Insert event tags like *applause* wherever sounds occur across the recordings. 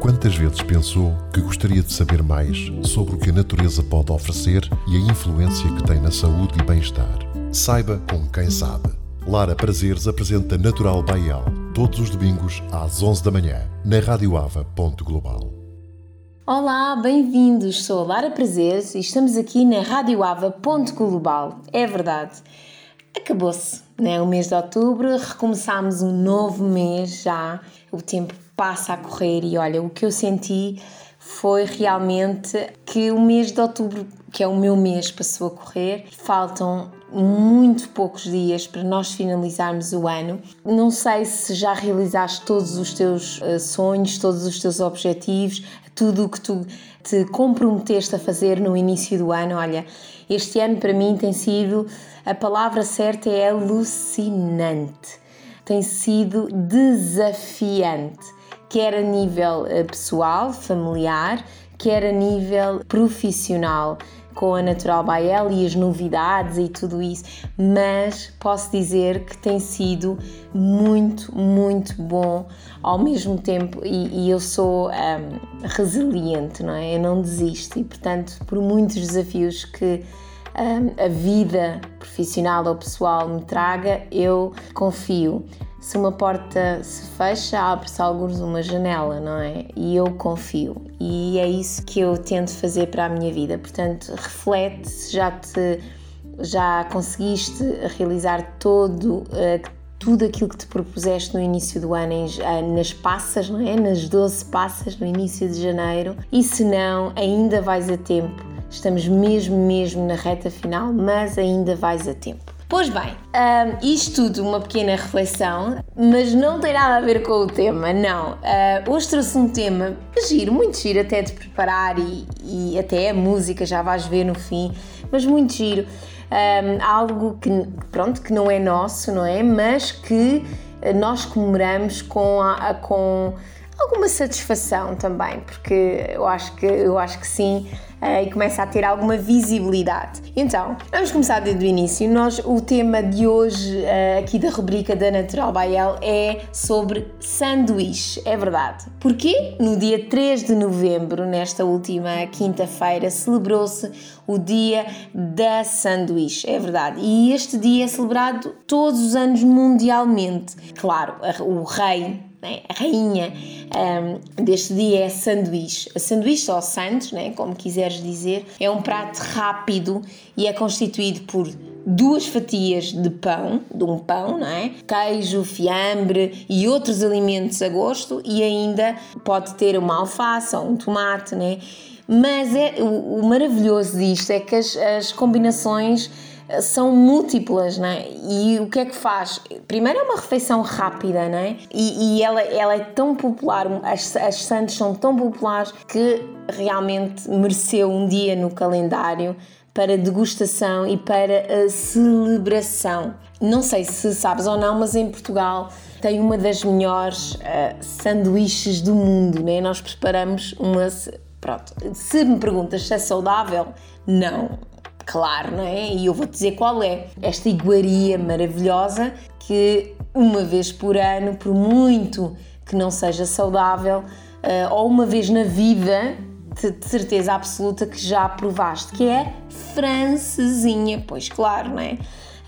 Quantas vezes pensou que gostaria de saber mais sobre o que a natureza pode oferecer e a influência que tem na saúde e bem-estar? Saiba com quem sabe. Lara Prazeres apresenta Natural Baial todos os domingos às 11 da manhã na Rádio Ava. Global. Olá, bem-vindos. Sou a Lara Prazeres e estamos aqui na Rádio Ava. Global. É verdade. Acabou-se, né? O mês de outubro, recomeçámos um novo mês já. O tempo passa a correr e olha, o que eu senti foi realmente que o mês de outubro, que é o meu mês, passou a correr. Faltam muito poucos dias para nós finalizarmos o ano. Não sei se já realizaste todos os teus uh, sonhos, todos os teus objetivos, tudo o que tu te comprometeste a fazer no início do ano. Olha, este ano para mim tem sido a palavra certa é alucinante. Tem sido desafiante quer a nível eh, pessoal, familiar, quer a nível profissional com a Natural Bael e as novidades e tudo isso, mas posso dizer que tem sido muito, muito bom ao mesmo tempo e, e eu sou um, resiliente, não é? Eu não desisto e, portanto, por muitos desafios que a vida profissional ou pessoal me traga, eu confio se uma porta se fecha, abre-se alguns uma janela, não é? E eu confio. E é isso que eu tento fazer para a minha vida. Portanto, reflete se já te já conseguiste realizar todo uh, tudo aquilo que te propuseste no início do ano em, uh, nas passas, não é? Nas 12 passas no início de janeiro. E se não, ainda vais a tempo. Estamos mesmo mesmo na reta final, mas ainda vais a tempo. Pois bem, um, isto tudo uma pequena reflexão, mas não tem nada a ver com o tema, não. Uh, hoje trouxe um tema giro, muito giro até de preparar e, e até a música já vais ver no fim, mas muito giro. Um, algo que, pronto, que não é nosso, não é? Mas que nós comemoramos com, a, com alguma satisfação também, porque eu acho que, eu acho que sim, uh, e começa a ter alguma visibilidade. Então, vamos começar desde o início. Nós, o tema de hoje, uh, aqui da rubrica da Natural Bael, é sobre sanduíche, é verdade. Porquê? No dia 3 de novembro, nesta última quinta-feira, celebrou-se o dia da sanduíche, é verdade. E este dia é celebrado todos os anos mundialmente. Claro, o rei né? a rainha um, deste dia é sanduíche. Sanduíche ou sandes, né? como quiseres dizer, é um prato rápido e é constituído por duas fatias de pão, de um pão, não é? Queijo, fiambre e outros alimentos a gosto e ainda pode ter uma alface ou um tomate, né? Mas é, o, o maravilhoso disto é que as, as combinações são múltiplas, não é? E o que é que faz? Primeiro é uma refeição rápida, não é? E, e ela, ela é tão popular, as, as sandes são tão populares que realmente mereceu um dia no calendário para degustação e para a celebração. Não sei se sabes ou não, mas em Portugal tem uma das melhores uh, sanduíches do mundo, né? Nós preparamos uma. Pronto, se me perguntas se é saudável, não claro, não é? E eu vou dizer qual é. Esta iguaria maravilhosa que uma vez por ano, por muito que não seja saudável, uh, ou uma vez na vida, de, de certeza absoluta que já provaste, que é francesinha. Pois claro, não é?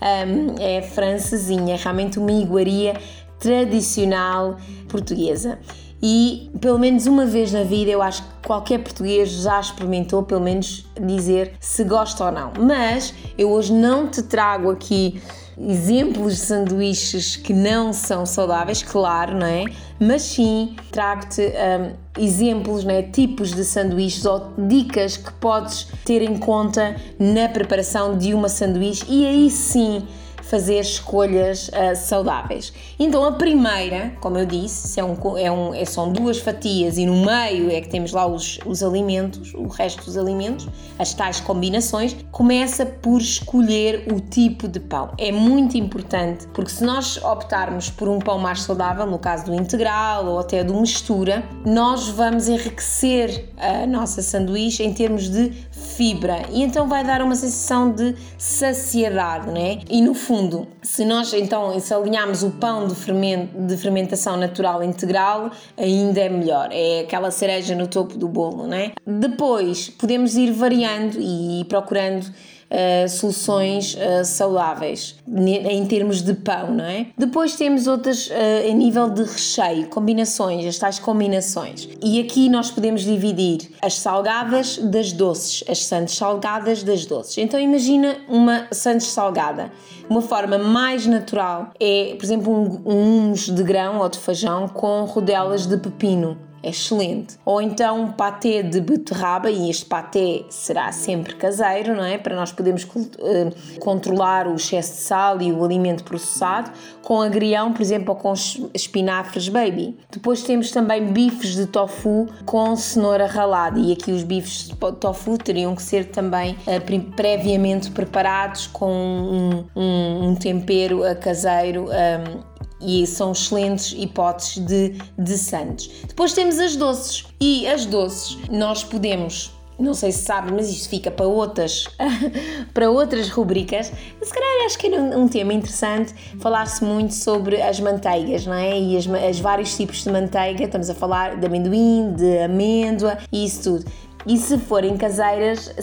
Um, é francesinha, é realmente uma iguaria tradicional portuguesa e pelo menos uma vez na vida eu acho que qualquer português já experimentou pelo menos dizer se gosta ou não. Mas eu hoje não te trago aqui exemplos de sanduíches que não são saudáveis, claro, não é? Mas sim trago-te um, exemplos, não é? tipos de sanduíches ou dicas que podes ter em conta na preparação de uma sanduíche e aí sim fazer escolhas uh, saudáveis. Então a primeira, como eu disse, é um, é um, é, são duas fatias e no meio é que temos lá os, os alimentos, o resto dos alimentos, as tais combinações, começa por escolher o tipo de pão. É muito importante porque se nós optarmos por um pão mais saudável, no caso do integral ou até do mistura, nós vamos enriquecer a nossa sanduíche em termos de fibra e então vai dar uma sensação de saciedade, né? E no fundo se nós então se alinharmos o pão de, fermento, de fermentação natural integral, ainda é melhor. É aquela cereja no topo do bolo, né? Depois podemos ir variando e procurando uh, soluções uh, saudáveis em termos de pão, não é? Depois temos outras uh, em nível de recheio, combinações, as tais combinações. E aqui nós podemos dividir as salgadas das doces, as sandes salgadas das doces. Então imagina uma sandes salgada. Uma forma mais natural é, por exemplo, um, um de grão ou de feijão com rodelas de pepino é excelente. Ou então um patê de beterraba, e este patê será sempre caseiro, não é? Para nós podermos uh, controlar o excesso de sal e o alimento processado, com agrião, por exemplo, ou com espinafres baby. Depois temos também bifes de tofu com cenoura ralada, e aqui os bifes de tofu teriam que ser também uh, previamente preparados com um, um, um tempero uh, caseiro um, e são excelentes hipóteses de, de sandes. Depois temos as doces e as doces nós podemos não sei se sabe, mas isto fica para outras, *laughs* para outras rubricas. Se calhar acho que era um, tema interessante falar-se muito sobre as manteigas, não é? E as, as vários tipos de manteiga. Estamos a falar de amendoim, de amêndoa e isso tudo. E se forem caseiras,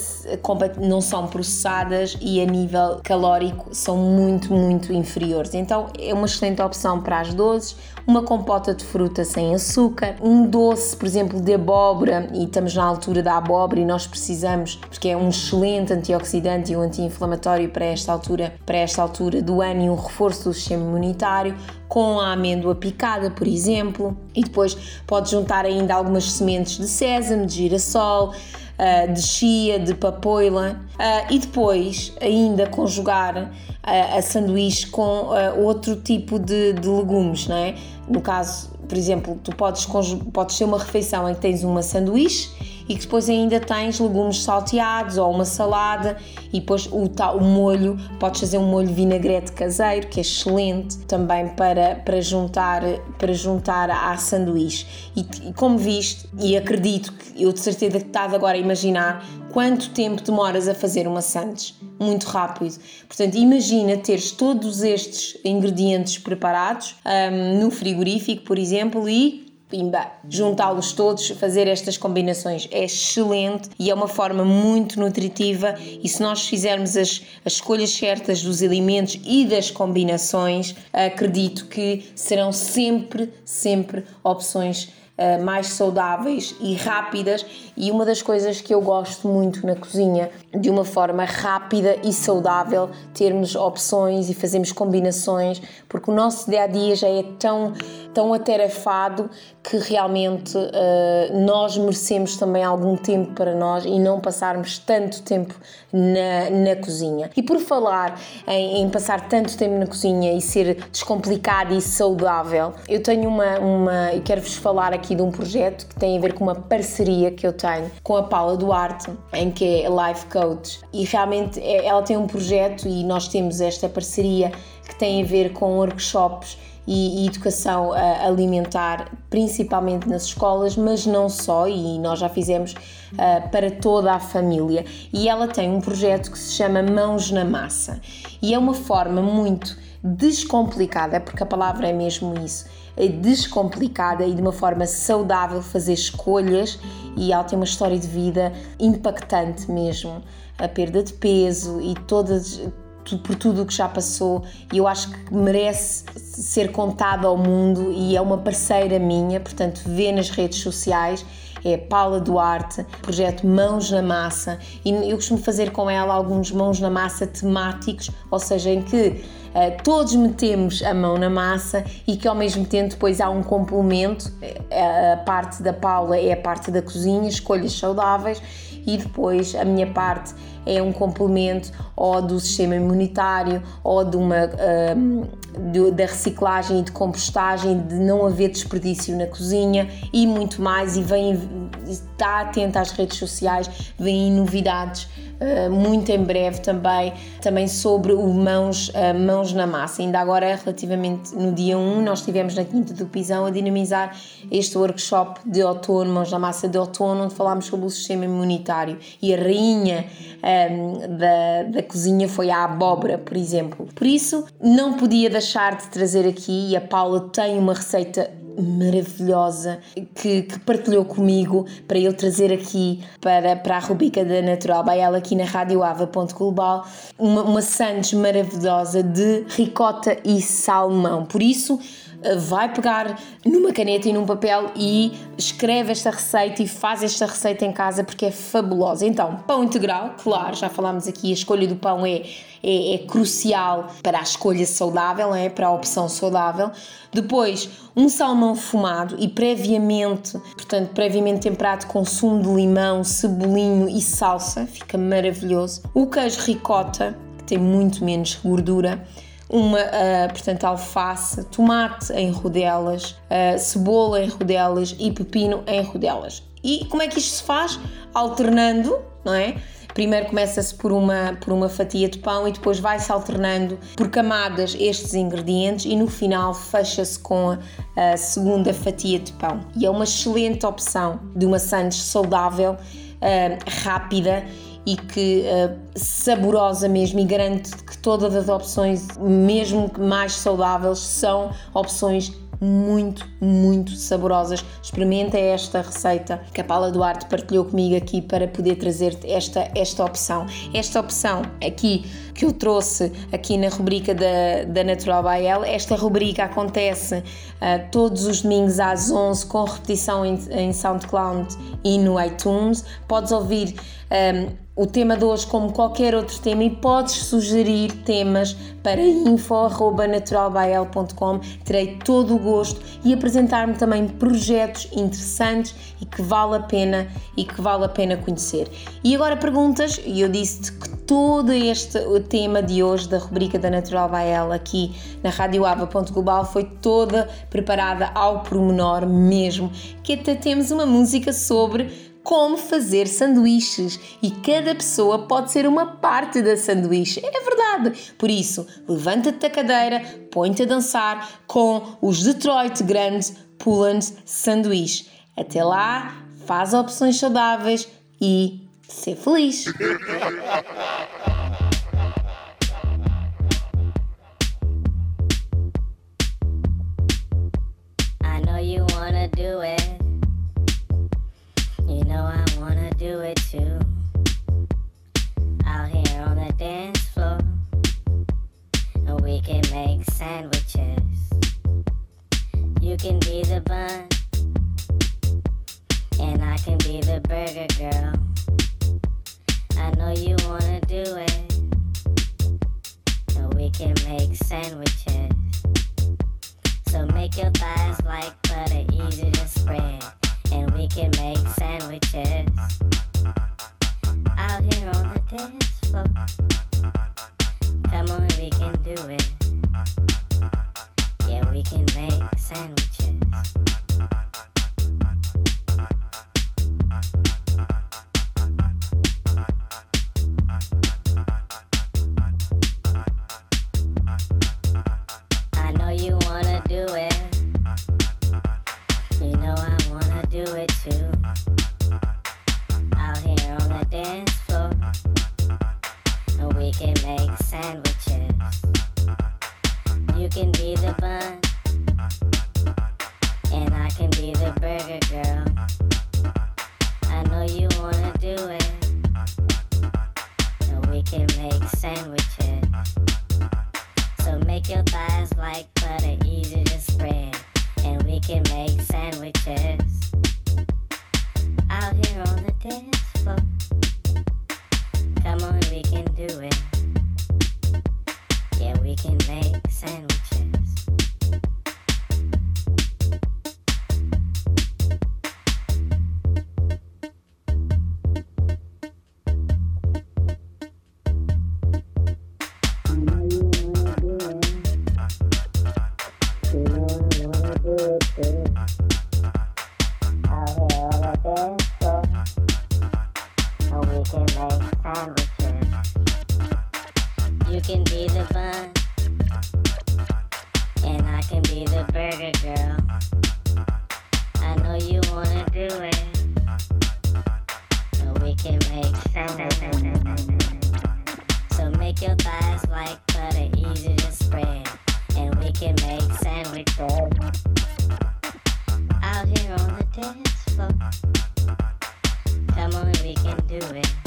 não são processadas e a nível calórico são muito, muito inferiores. Então é uma excelente opção para as doces, uma compota de fruta sem açúcar, um doce, por exemplo, de abóbora, e estamos na altura da abóbora e nós precisamos, porque é um excelente antioxidante e um anti-inflamatório para esta altura, para esta altura do ano e um reforço do sistema imunitário, com a amêndoa picada, por exemplo, e depois pode juntar ainda algumas sementes de sésamo, de girassol, uh, de chia, de papoila uh, e depois ainda conjugar uh, a sanduíche com outro tipo de, de legumes, não é? No caso, por exemplo, tu podes, podes ter uma refeição em que tens uma sanduíche e depois ainda tens legumes salteados ou uma salada e depois o, o molho, podes fazer um molho vinagrete caseiro que é excelente também para, para, juntar, para juntar à sanduíche. E, e como viste, e acredito que eu de certeza que estás agora a imaginar quanto tempo demoras a fazer uma sandes? Muito rápido. Portanto, imagina teres todos estes ingredientes preparados um, no frigorífico, por exemplo, e pimba, juntá-los todos, fazer estas combinações é excelente e é uma forma muito nutritiva. E se nós fizermos as, as escolhas certas dos alimentos e das combinações, acredito que serão sempre, sempre opções uh, mais saudáveis e rápidas. E uma das coisas que eu gosto muito na cozinha, de uma forma rápida e saudável, termos opções e fazermos combinações, porque o nosso dia a dia já é tão, tão atarefado que realmente uh, nós merecemos também algum tempo para nós e não passarmos tanto tempo na, na cozinha. E por falar em, em passar tanto tempo na cozinha e ser descomplicado e saudável, eu tenho uma, uma e quero-vos falar aqui de um projeto que tem a ver com uma parceria que eu tenho com a Paula Duarte, em que é Life Coach. E realmente é, ela tem um projeto e nós temos esta parceria que tem a ver com workshops e, educação alimentar, principalmente nas escolas, mas não só, e nós já fizemos uh, para toda a família. E ela tem um projeto que se chama Mãos na Massa, e é uma forma muito descomplicada, porque a palavra é mesmo isso, descomplicada e de uma forma saudável fazer escolhas e ela tem uma história de vida impactante mesmo, a perda de peso e todas por tudo o que já passou e eu acho que merece ser contada ao mundo e é uma parceira minha, portanto vê nas redes sociais é Paula Duarte, projeto Mãos na Massa e eu costumo fazer com ela alguns mãos na massa temáticos, ou seja, em que uh, todos metemos a mão na massa e que ao mesmo tempo depois há um complemento, eh, a parte da Paula é a parte da cozinha, escolhas saudáveis e depois a minha parte é um complemento ou do sistema imunitário ou de uma, uh, de, da reciclagem e de compostagem, de não haver desperdício na cozinha e muito mais. E vem, está atento às redes sociais, vêm novidades uh, muito em breve também, também sobre o mãos, uh, mãos na massa. Ainda agora, relativamente no dia 1, nós estivemos na Quinta do Pisão a dinamizar este workshop de outono, mãos na massa de outono, onde falámos sobre o sistema imunitário e a rainha um, da, da cozinha foi a abóbora, por exemplo. Por isso, não podia deixar de trazer aqui, e a Paula tem uma receita maravilhosa que, que, partilhou comigo para eu trazer aqui para, para a rubrica da Natural by ela aqui na Rádio Ava.global uma, uma sandes maravilhosa de ricota e salmão. Por isso, vai pegar numa caneta e num papel e escreve esta receita e faz esta receita em casa porque é fabulosa. Então, pão integral, claro, já falámos aqui, a escolha do pão é, é, é crucial para a escolha saudável, é? para a opção saudável. Depois, um salmão fumado e previamente, portanto, previamente temperado com sumo de limão, cebolinho e salsa, fica maravilhoso. O queijo ricota, que tem muito menos gordura uma, uh, portanto, alface, tomate em rodelas, uh, cebola em rodelas e pepino em rodelas. E como é que isto se faz? Alternando, não é? Primeiro começa-se por uma, por uma fatia de pão e depois vai-se alternando por camadas estes ingredientes e no final fecha-se com a, a, segunda fatia de pão. E é uma excelente opção de uma sandes saudável, uh, rápida e que uh, saborosa mesmo e garante que todas as opções, mesmo mais saudáveis, são opções muito, muito saborosas. Experimenta esta receita que a Paula Duarte partilhou comigo aqui para poder trazer-te esta, esta opção. Esta opção aqui que eu trouxe aqui na rubrica da, da Natural by esta rubrica acontece uh, todos os domingos às 11 com repetição em, em SoundCloud e no iTunes. Podes ouvir um, ehm, o tema de hoje como qualquer outro tema e podes sugerir temas para info.naturalbyl.com terei todo o gosto e apresentar-me também projetos interessantes e que vale a pena e que vale a pena conhecer. E agora perguntas, e eu disse-te que todo este o tema de hoje da rubrica da Natural by aqui na radioava.global foi toda preparada ao pormenor mesmo, que até temos uma música sobre como fazer sanduíches e cada pessoa pode ser uma parte da sanduíche. É verdade. Por isso, levanta-te da cadeira, põe-te a dançar com os Detroit Grand Pullens Sanduíche. Até lá, faz opções saudáveis e ser feliz. *laughs* sandwiches. You can be the bun, and I can be the burger girl. I know you wanna do it, and we can make sandwiches. So make your thighs like butter, easy to spread and we can make sandwiches out here on the dance floor. Come on, we can do it. Sandwiches. I know you wanna do it. You know I wanna do it too. Out here on the dance floor, we can make sandwiches. You can be the bun, the burger girl. And we can be the bun. And I can be the burger girl. I know you wanna do it. So we can make sense. So make your thighs like butter, easy to spread. And we can make sandwiches. Out here on the dance floor. Come on, we can do it.